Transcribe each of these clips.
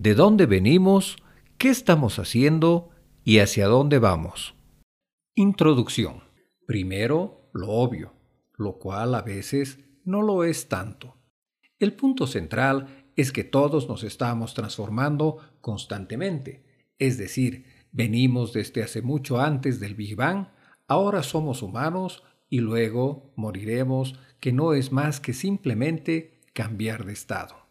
de dónde venimos, qué estamos haciendo y hacia dónde vamos. Introducción. Primero, lo obvio, lo cual a veces no lo es tanto. El punto central es que todos nos estamos transformando constantemente, es decir, venimos desde hace mucho antes del Big Bang, ahora somos humanos y luego moriremos, que no es más que simplemente cambiar de estado.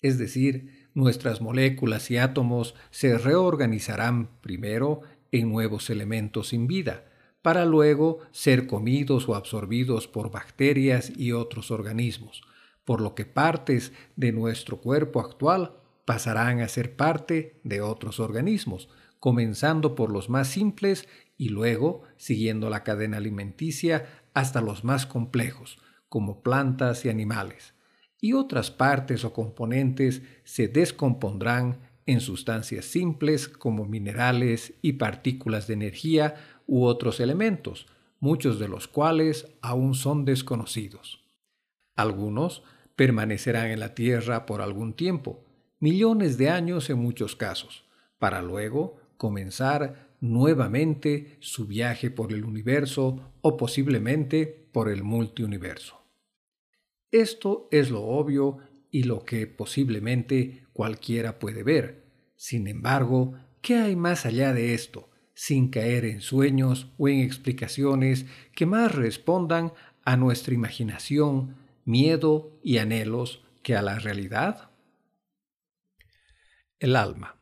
Es decir, nuestras moléculas y átomos se reorganizarán primero en nuevos elementos sin vida, para luego ser comidos o absorbidos por bacterias y otros organismos, por lo que partes de nuestro cuerpo actual pasarán a ser parte de otros organismos, comenzando por los más simples y luego siguiendo la cadena alimenticia hasta los más complejos, como plantas y animales. Y otras partes o componentes se descompondrán en sustancias simples como minerales y partículas de energía u otros elementos, muchos de los cuales aún son desconocidos. Algunos permanecerán en la Tierra por algún tiempo, millones de años en muchos casos, para luego comenzar nuevamente su viaje por el universo o posiblemente por el multiuniverso. Esto es lo obvio y lo que posiblemente cualquiera puede ver. Sin embargo, ¿qué hay más allá de esto, sin caer en sueños o en explicaciones que más respondan a nuestra imaginación, miedo y anhelos que a la realidad? El alma.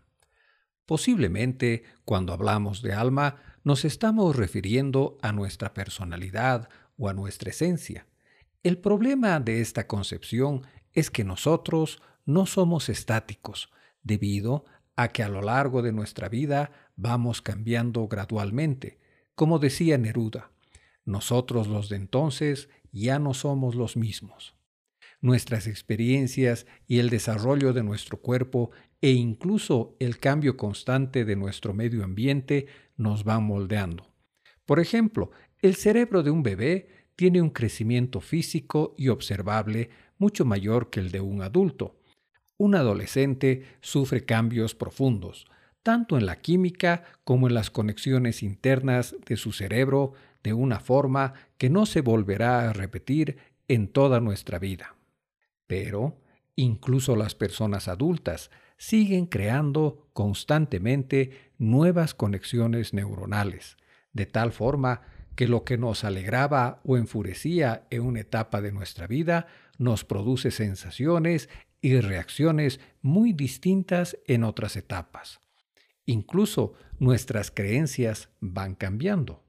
Posiblemente, cuando hablamos de alma, nos estamos refiriendo a nuestra personalidad o a nuestra esencia. El problema de esta concepción es que nosotros no somos estáticos, debido a que a lo largo de nuestra vida vamos cambiando gradualmente. Como decía Neruda, nosotros los de entonces ya no somos los mismos. Nuestras experiencias y el desarrollo de nuestro cuerpo e incluso el cambio constante de nuestro medio ambiente nos van moldeando. Por ejemplo, el cerebro de un bebé tiene un crecimiento físico y observable mucho mayor que el de un adulto. Un adolescente sufre cambios profundos, tanto en la química como en las conexiones internas de su cerebro, de una forma que no se volverá a repetir en toda nuestra vida. Pero incluso las personas adultas siguen creando constantemente nuevas conexiones neuronales, de tal forma que lo que nos alegraba o enfurecía en una etapa de nuestra vida nos produce sensaciones y reacciones muy distintas en otras etapas. Incluso nuestras creencias van cambiando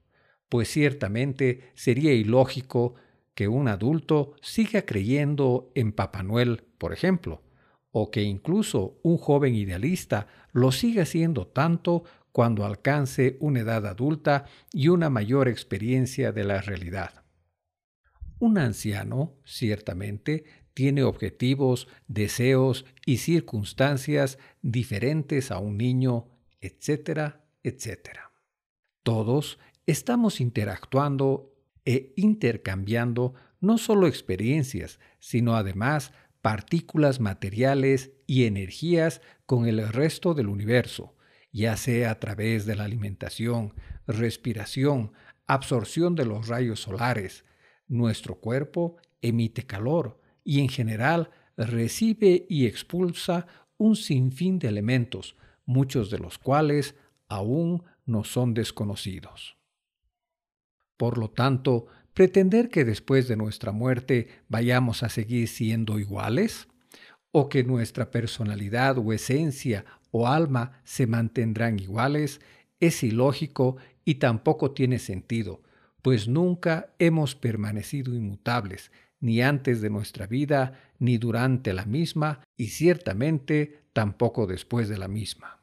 pues ciertamente sería ilógico que un adulto siga creyendo en Papá Noel, por ejemplo, o que incluso un joven idealista lo siga siendo tanto cuando alcance una edad adulta y una mayor experiencia de la realidad. Un anciano, ciertamente, tiene objetivos, deseos y circunstancias diferentes a un niño, etcétera, etcétera. Todos estamos interactuando e intercambiando no solo experiencias, sino además partículas materiales y energías con el resto del universo, ya sea a través de la alimentación, respiración, absorción de los rayos solares. Nuestro cuerpo emite calor y en general recibe y expulsa un sinfín de elementos, muchos de los cuales aún no son desconocidos. Por lo tanto, pretender que después de nuestra muerte vayamos a seguir siendo iguales, o que nuestra personalidad o esencia o alma se mantendrán iguales, es ilógico y tampoco tiene sentido, pues nunca hemos permanecido inmutables, ni antes de nuestra vida, ni durante la misma, y ciertamente tampoco después de la misma.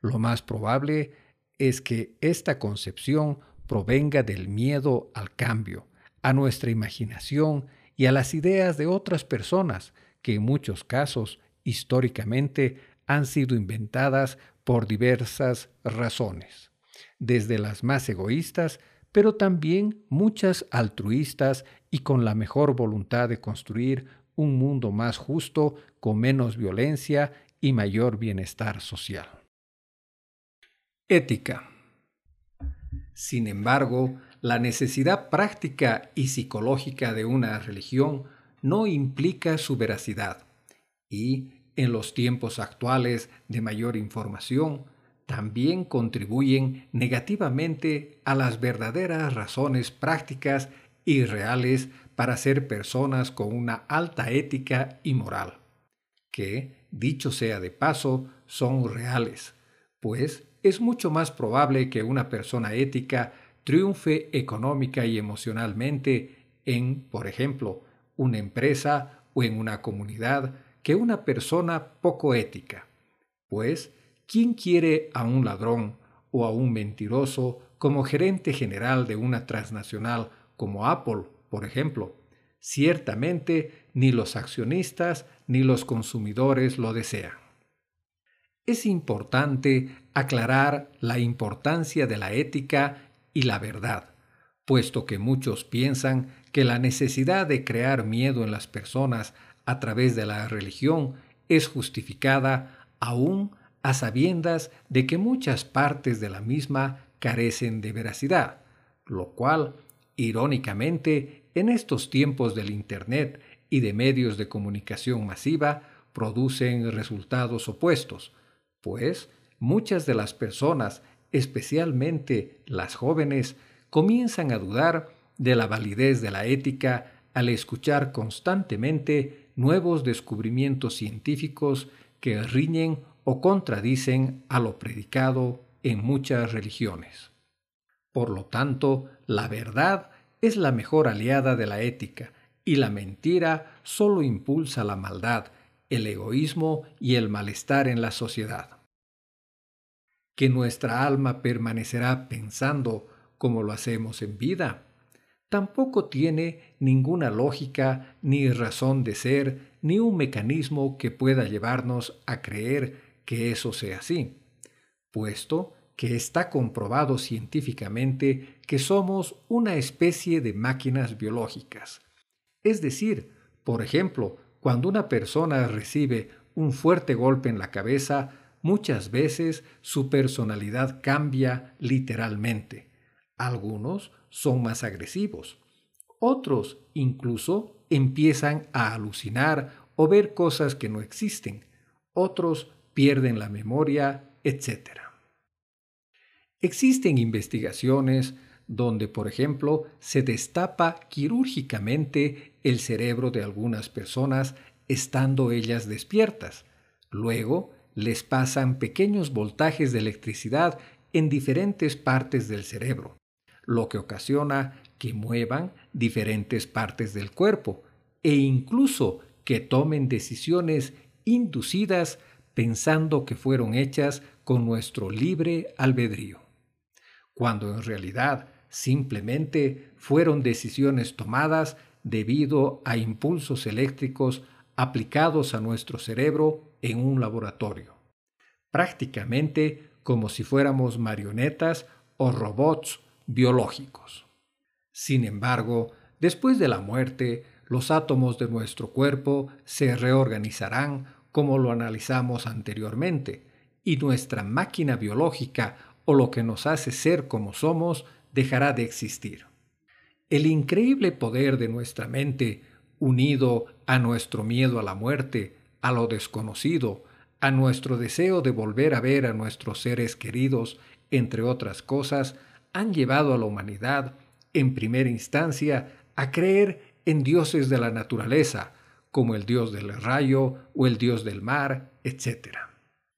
Lo más probable es que esta concepción provenga del miedo al cambio, a nuestra imaginación y a las ideas de otras personas que en muchos casos históricamente han sido inventadas por diversas razones, desde las más egoístas, pero también muchas altruistas y con la mejor voluntad de construir un mundo más justo, con menos violencia y mayor bienestar social. Ética. Sin embargo, la necesidad práctica y psicológica de una religión no implica su veracidad y, en los tiempos actuales de mayor información, también contribuyen negativamente a las verdaderas razones prácticas y reales para ser personas con una alta ética y moral, que, dicho sea de paso, son reales, pues es mucho más probable que una persona ética triunfe económica y emocionalmente en, por ejemplo, una empresa o en una comunidad que una persona poco ética, pues ¿quién quiere a un ladrón o a un mentiroso como gerente general de una transnacional como Apple, por ejemplo? Ciertamente ni los accionistas ni los consumidores lo desean. Es importante aclarar la importancia de la ética y la verdad, puesto que muchos piensan que la necesidad de crear miedo en las personas a través de la religión es justificada aún a sabiendas de que muchas partes de la misma carecen de veracidad, lo cual, irónicamente, en estos tiempos del Internet y de medios de comunicación masiva, producen resultados opuestos, pues muchas de las personas, especialmente las jóvenes, comienzan a dudar de la validez de la ética al escuchar constantemente nuevos descubrimientos científicos que riñen o contradicen a lo predicado en muchas religiones. Por lo tanto, la verdad es la mejor aliada de la ética y la mentira solo impulsa la maldad, el egoísmo y el malestar en la sociedad. Que nuestra alma permanecerá pensando como lo hacemos en vida, tampoco tiene ninguna lógica ni razón de ser ni un mecanismo que pueda llevarnos a creer que eso sea así, puesto que está comprobado científicamente que somos una especie de máquinas biológicas. Es decir, por ejemplo, cuando una persona recibe un fuerte golpe en la cabeza, muchas veces su personalidad cambia literalmente. Algunos son más agresivos. Otros incluso empiezan a alucinar o ver cosas que no existen. Otros pierden la memoria, etc. Existen investigaciones donde, por ejemplo, se destapa quirúrgicamente el cerebro de algunas personas estando ellas despiertas. Luego les pasan pequeños voltajes de electricidad en diferentes partes del cerebro, lo que ocasiona que muevan diferentes partes del cuerpo e incluso que tomen decisiones inducidas pensando que fueron hechas con nuestro libre albedrío, cuando en realidad simplemente fueron decisiones tomadas debido a impulsos eléctricos aplicados a nuestro cerebro en un laboratorio, prácticamente como si fuéramos marionetas o robots biológicos. Sin embargo, después de la muerte, los átomos de nuestro cuerpo se reorganizarán como lo analizamos anteriormente, y nuestra máquina biológica o lo que nos hace ser como somos dejará de existir. El increíble poder de nuestra mente, unido a nuestro miedo a la muerte, a lo desconocido, a nuestro deseo de volver a ver a nuestros seres queridos, entre otras cosas, han llevado a la humanidad, en primera instancia, a creer en dioses de la naturaleza, como el dios del rayo o el dios del mar, etc.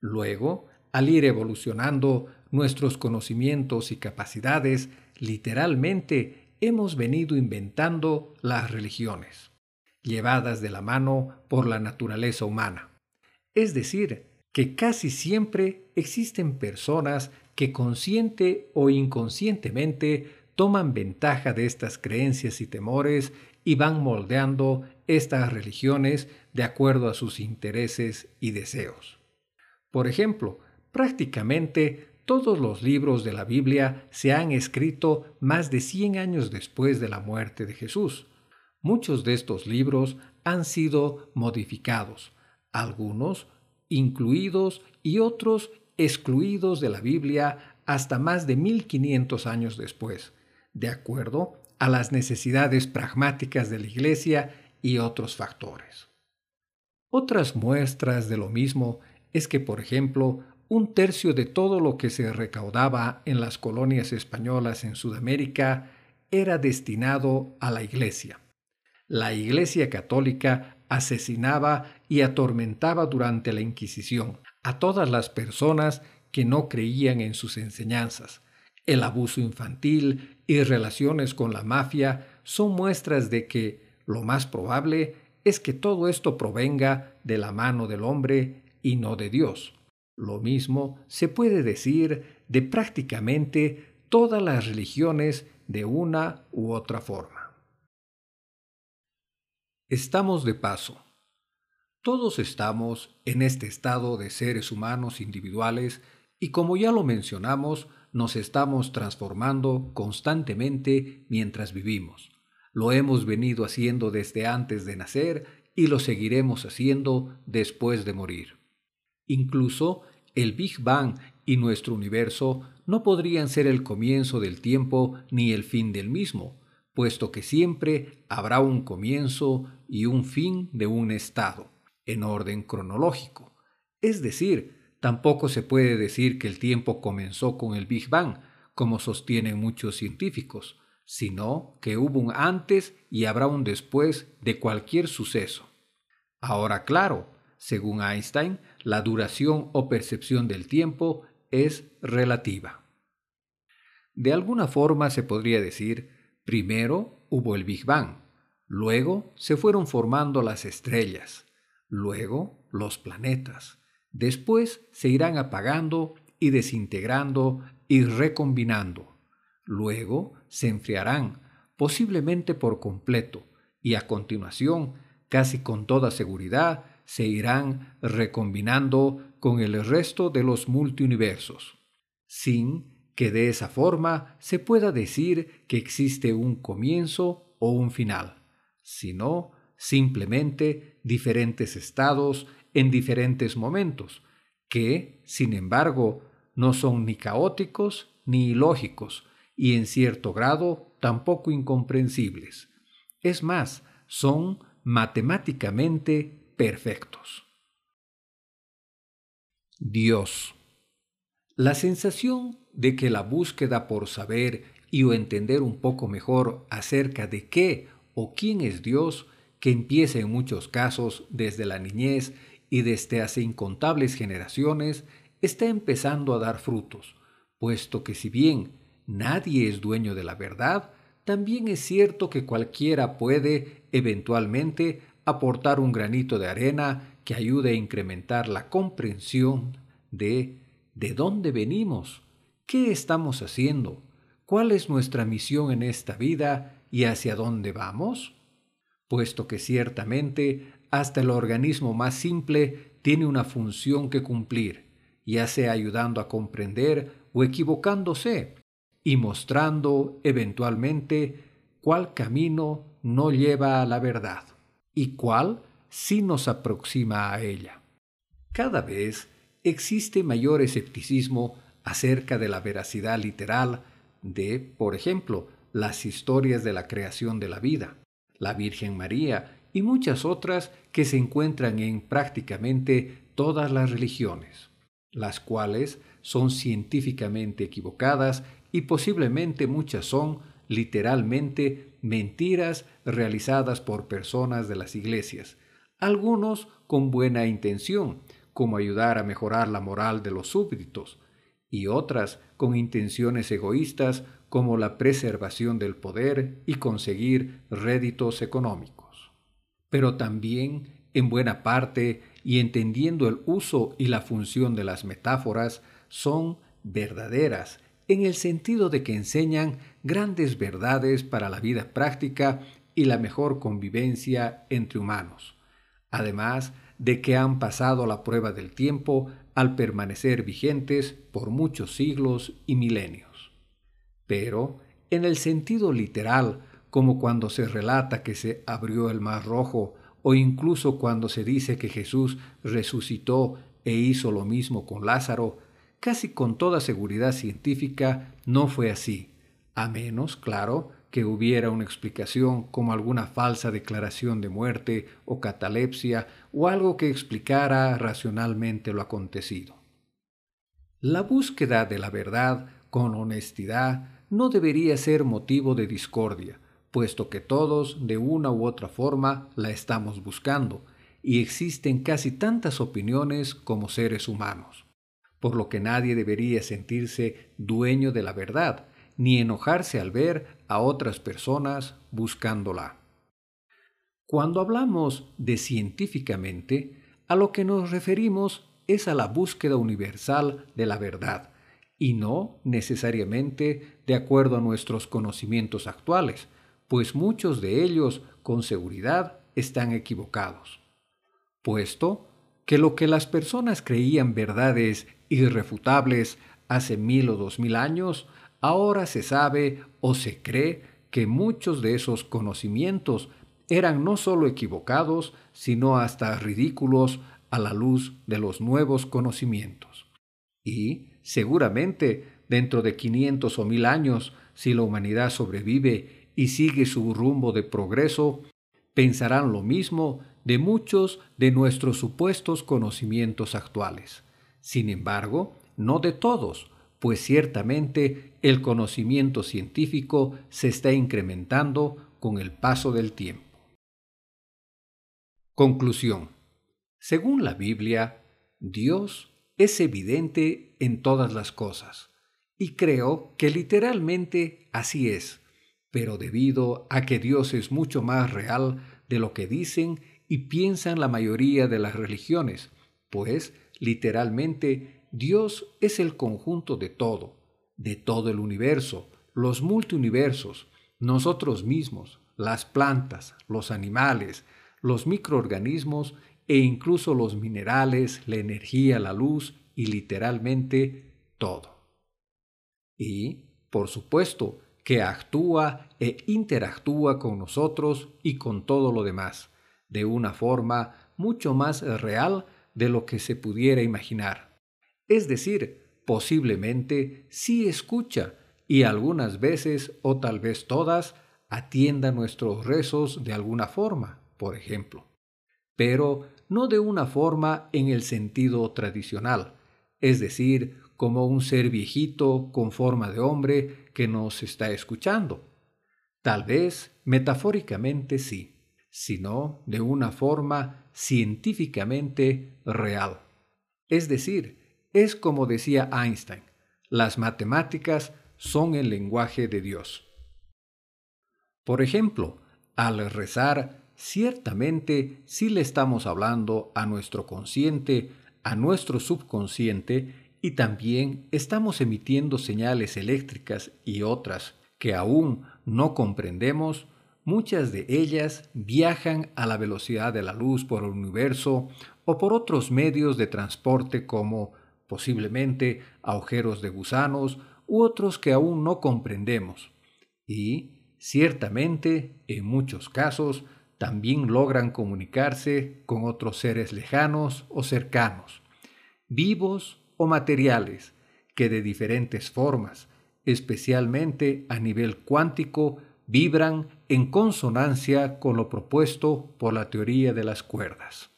Luego, al ir evolucionando nuestros conocimientos y capacidades, literalmente hemos venido inventando las religiones, llevadas de la mano por la naturaleza humana. Es decir, que casi siempre existen personas que consciente o inconscientemente toman ventaja de estas creencias y temores y van moldeando estas religiones de acuerdo a sus intereses y deseos. Por ejemplo, prácticamente todos los libros de la Biblia se han escrito más de 100 años después de la muerte de Jesús. Muchos de estos libros han sido modificados, algunos incluidos y otros excluidos de la Biblia hasta más de 1500 años después, de acuerdo a las necesidades pragmáticas de la Iglesia y otros factores. Otras muestras de lo mismo es que, por ejemplo, un tercio de todo lo que se recaudaba en las colonias españolas en Sudamérica era destinado a la Iglesia. La Iglesia católica asesinaba y atormentaba durante la Inquisición a todas las personas que no creían en sus enseñanzas. El abuso infantil y relaciones con la mafia son muestras de que lo más probable es que todo esto provenga de la mano del hombre y no de Dios. Lo mismo se puede decir de prácticamente todas las religiones de una u otra forma. Estamos de paso. Todos estamos en este estado de seres humanos individuales y como ya lo mencionamos, nos estamos transformando constantemente mientras vivimos. Lo hemos venido haciendo desde antes de nacer y lo seguiremos haciendo después de morir. Incluso el Big Bang y nuestro universo no podrían ser el comienzo del tiempo ni el fin del mismo, puesto que siempre habrá un comienzo y un fin de un estado, en orden cronológico. Es decir, tampoco se puede decir que el tiempo comenzó con el Big Bang, como sostienen muchos científicos, sino que hubo un antes y habrá un después de cualquier suceso. Ahora claro, según Einstein, la duración o percepción del tiempo es relativa. De alguna forma se podría decir, primero hubo el Big Bang, luego se fueron formando las estrellas, luego los planetas, después se irán apagando y desintegrando y recombinando, luego se enfriarán, posiblemente por completo, y a continuación, casi con toda seguridad, se irán recombinando con el resto de los multiuniversos, sin que de esa forma se pueda decir que existe un comienzo o un final, sino simplemente diferentes estados en diferentes momentos, que, sin embargo, no son ni caóticos ni ilógicos, y en cierto grado tampoco incomprensibles. Es más, son matemáticamente perfectos. Dios. La sensación de que la búsqueda por saber y o entender un poco mejor acerca de qué o quién es Dios, que empieza en muchos casos desde la niñez y desde hace incontables generaciones, está empezando a dar frutos, puesto que si bien nadie es dueño de la verdad, también es cierto que cualquiera puede, eventualmente, aportar un granito de arena que ayude a incrementar la comprensión de de dónde venimos, qué estamos haciendo, cuál es nuestra misión en esta vida y hacia dónde vamos? Puesto que ciertamente hasta el organismo más simple tiene una función que cumplir, ya sea ayudando a comprender o equivocándose, y mostrando eventualmente cuál camino no lleva a la verdad y cuál sí nos aproxima a ella. Cada vez existe mayor escepticismo acerca de la veracidad literal de, por ejemplo, las historias de la creación de la vida, la Virgen María y muchas otras que se encuentran en prácticamente todas las religiones, las cuales son científicamente equivocadas y posiblemente muchas son literalmente mentiras realizadas por personas de las iglesias, algunos con buena intención, como ayudar a mejorar la moral de los súbditos, y otras con intenciones egoístas como la preservación del poder y conseguir réditos económicos. Pero también, en buena parte, y entendiendo el uso y la función de las metáforas, son verdaderas en el sentido de que enseñan grandes verdades para la vida práctica y la mejor convivencia entre humanos, además de que han pasado la prueba del tiempo al permanecer vigentes por muchos siglos y milenios. Pero, en el sentido literal, como cuando se relata que se abrió el mar rojo, o incluso cuando se dice que Jesús resucitó e hizo lo mismo con Lázaro, casi con toda seguridad científica no fue así, a menos, claro, que hubiera una explicación como alguna falsa declaración de muerte o catalepsia o algo que explicara racionalmente lo acontecido. La búsqueda de la verdad con honestidad no debería ser motivo de discordia, puesto que todos, de una u otra forma, la estamos buscando, y existen casi tantas opiniones como seres humanos, por lo que nadie debería sentirse dueño de la verdad, ni enojarse al ver a otras personas buscándola. Cuando hablamos de científicamente, a lo que nos referimos es a la búsqueda universal de la verdad, y no necesariamente de acuerdo a nuestros conocimientos actuales, pues muchos de ellos con seguridad están equivocados. Puesto que lo que las personas creían verdades irrefutables hace mil o dos mil años, ahora se sabe o se cree que muchos de esos conocimientos eran no solo equivocados, sino hasta ridículos a la luz de los nuevos conocimientos. Y, seguramente, dentro de 500 o mil años, si la humanidad sobrevive y sigue su rumbo de progreso, pensarán lo mismo de muchos de nuestros supuestos conocimientos actuales. Sin embargo, no de todos, pues ciertamente el conocimiento científico se está incrementando con el paso del tiempo. Conclusión. Según la Biblia, Dios es evidente en todas las cosas, y creo que literalmente así es, pero debido a que Dios es mucho más real de lo que dicen y piensan la mayoría de las religiones, pues literalmente Dios es el conjunto de todo, de todo el universo, los multiuniversos, nosotros mismos, las plantas, los animales, los microorganismos e incluso los minerales, la energía, la luz y literalmente todo. Y, por supuesto, que actúa e interactúa con nosotros y con todo lo demás, de una forma mucho más real de lo que se pudiera imaginar. Es decir, posiblemente sí escucha y algunas veces o tal vez todas atienda nuestros rezos de alguna forma, por ejemplo. Pero no de una forma en el sentido tradicional, es decir, como un ser viejito con forma de hombre que nos está escuchando. Tal vez metafóricamente sí, sino de una forma científicamente real. Es decir, es como decía Einstein, las matemáticas son el lenguaje de Dios. Por ejemplo, al rezar ciertamente sí le estamos hablando a nuestro consciente, a nuestro subconsciente y también estamos emitiendo señales eléctricas y otras que aún no comprendemos, muchas de ellas viajan a la velocidad de la luz por el universo o por otros medios de transporte como posiblemente agujeros de gusanos u otros que aún no comprendemos. Y, ciertamente, en muchos casos, también logran comunicarse con otros seres lejanos o cercanos, vivos o materiales, que de diferentes formas, especialmente a nivel cuántico, vibran en consonancia con lo propuesto por la teoría de las cuerdas.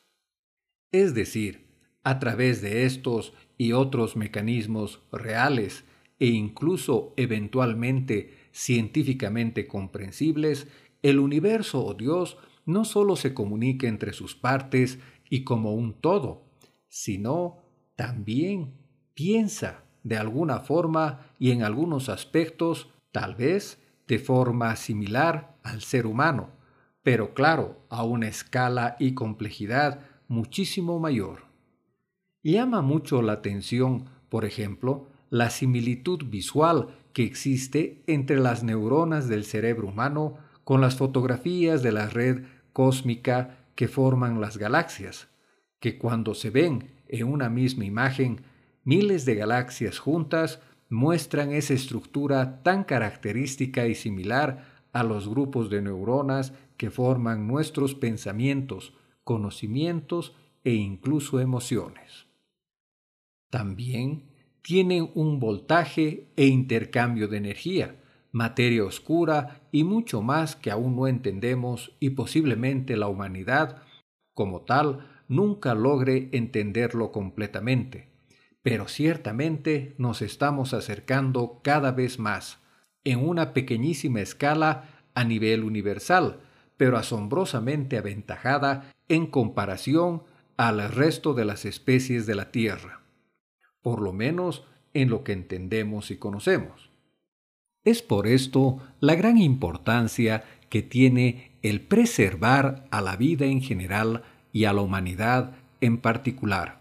Es decir, a través de estos y otros mecanismos reales e incluso eventualmente científicamente comprensibles, el universo o Dios no solo se comunica entre sus partes y como un todo, sino también piensa de alguna forma y en algunos aspectos, tal vez de forma similar al ser humano, pero claro, a una escala y complejidad muchísimo mayor. Llama mucho la atención, por ejemplo, la similitud visual que existe entre las neuronas del cerebro humano con las fotografías de la red cósmica que forman las galaxias, que cuando se ven en una misma imagen, miles de galaxias juntas muestran esa estructura tan característica y similar a los grupos de neuronas que forman nuestros pensamientos, conocimientos e incluso emociones. También tienen un voltaje e intercambio de energía, materia oscura y mucho más que aún no entendemos y posiblemente la humanidad, como tal, nunca logre entenderlo completamente. Pero ciertamente nos estamos acercando cada vez más, en una pequeñísima escala a nivel universal, pero asombrosamente aventajada en comparación al resto de las especies de la Tierra, por lo menos en lo que entendemos y conocemos. Es por esto la gran importancia que tiene el preservar a la vida en general y a la humanidad en particular,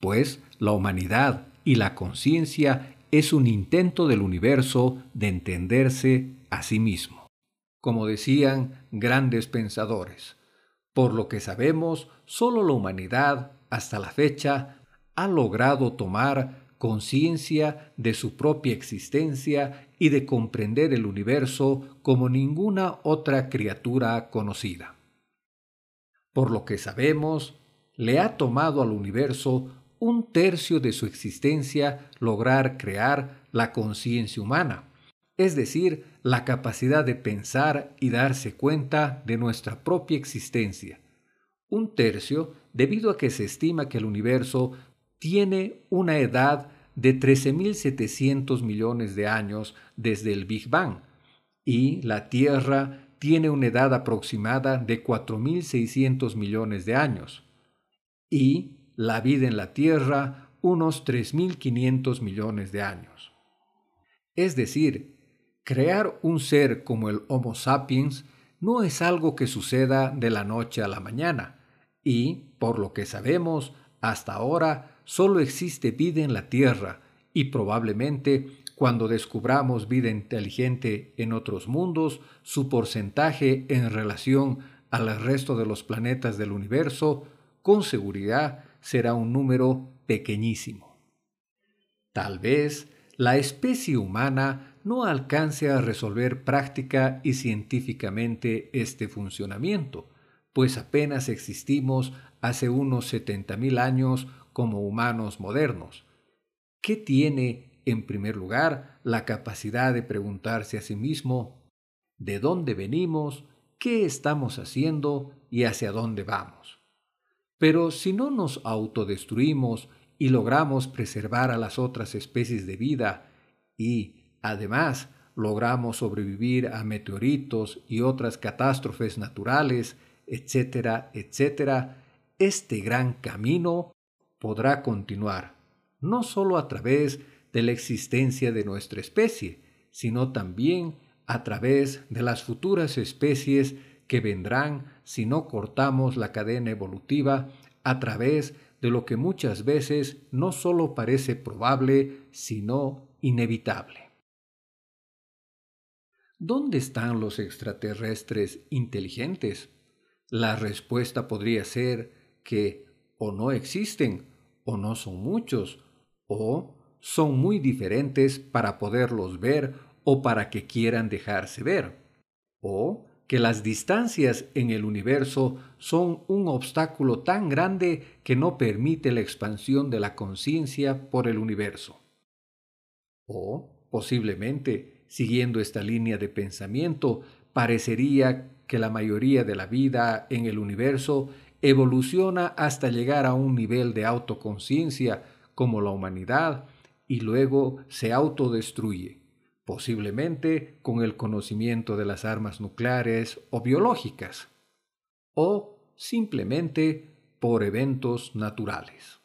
pues la humanidad y la conciencia es un intento del universo de entenderse a sí mismo. Como decían grandes pensadores, por lo que sabemos, solo la humanidad, hasta la fecha, ha logrado tomar conciencia de su propia existencia y de comprender el universo como ninguna otra criatura conocida. Por lo que sabemos, le ha tomado al universo un tercio de su existencia lograr crear la conciencia humana, es decir, la capacidad de pensar y darse cuenta de nuestra propia existencia. Un tercio debido a que se estima que el universo tiene una edad de 13.700 millones de años desde el Big Bang y la Tierra tiene una edad aproximada de 4.600 millones de años y la vida en la Tierra unos 3.500 millones de años. Es decir, Crear un ser como el Homo sapiens no es algo que suceda de la noche a la mañana, y, por lo que sabemos, hasta ahora solo existe vida en la Tierra, y probablemente cuando descubramos vida inteligente en otros mundos, su porcentaje en relación al resto de los planetas del universo, con seguridad será un número pequeñísimo. Tal vez la especie humana no alcance a resolver práctica y científicamente este funcionamiento, pues apenas existimos hace unos 70.000 años como humanos modernos. ¿Qué tiene, en primer lugar, la capacidad de preguntarse a sí mismo de dónde venimos, qué estamos haciendo y hacia dónde vamos? Pero si no nos autodestruimos y logramos preservar a las otras especies de vida y, Además, logramos sobrevivir a meteoritos y otras catástrofes naturales, etcétera, etcétera, este gran camino podrá continuar, no solo a través de la existencia de nuestra especie, sino también a través de las futuras especies que vendrán si no cortamos la cadena evolutiva a través de lo que muchas veces no solo parece probable, sino inevitable. ¿Dónde están los extraterrestres inteligentes? La respuesta podría ser que o no existen, o no son muchos, o son muy diferentes para poderlos ver o para que quieran dejarse ver, o que las distancias en el universo son un obstáculo tan grande que no permite la expansión de la conciencia por el universo. O, posiblemente, Siguiendo esta línea de pensamiento, parecería que la mayoría de la vida en el universo evoluciona hasta llegar a un nivel de autoconciencia como la humanidad y luego se autodestruye, posiblemente con el conocimiento de las armas nucleares o biológicas, o simplemente por eventos naturales.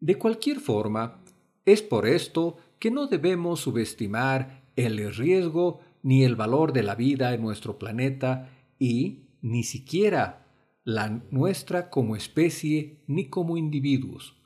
De cualquier forma, es por esto que no debemos subestimar el riesgo ni el valor de la vida en nuestro planeta y ni siquiera la nuestra como especie ni como individuos,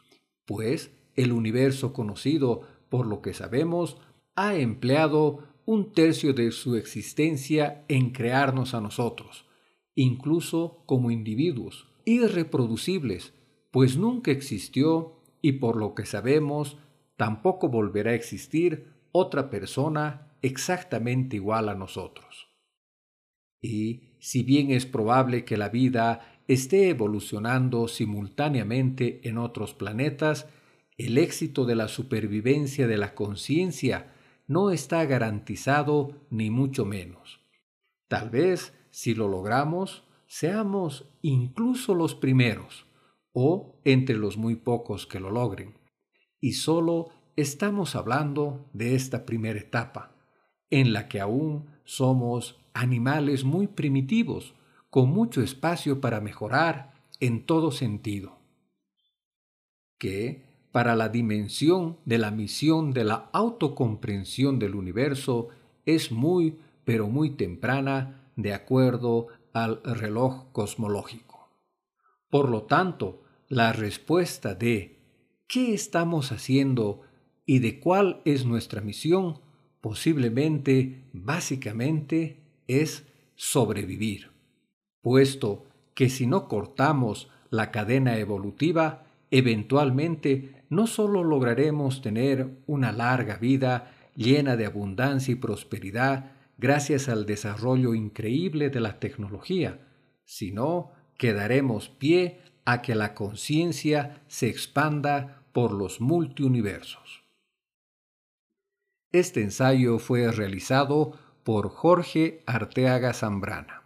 pues el universo conocido, por lo que sabemos, ha empleado un tercio de su existencia en crearnos a nosotros, incluso como individuos, irreproducibles, pues nunca existió y por lo que sabemos tampoco volverá a existir otra persona exactamente igual a nosotros. Y si bien es probable que la vida esté evolucionando simultáneamente en otros planetas, el éxito de la supervivencia de la conciencia no está garantizado ni mucho menos. Tal vez, si lo logramos, seamos incluso los primeros o entre los muy pocos que lo logren. Y solo estamos hablando de esta primera etapa, en la que aún somos animales muy primitivos, con mucho espacio para mejorar en todo sentido. Que, para la dimensión de la misión de la autocomprensión del universo, es muy, pero muy temprana de acuerdo al reloj cosmológico. Por lo tanto, la respuesta de ¿qué estamos haciendo y de cuál es nuestra misión? posiblemente, básicamente, es sobrevivir, puesto que si no cortamos la cadena evolutiva, eventualmente no solo lograremos tener una larga vida llena de abundancia y prosperidad gracias al desarrollo increíble de la tecnología, sino que daremos pie a que la conciencia se expanda por los multiuniversos. Este ensayo fue realizado por Jorge Arteaga Zambrana.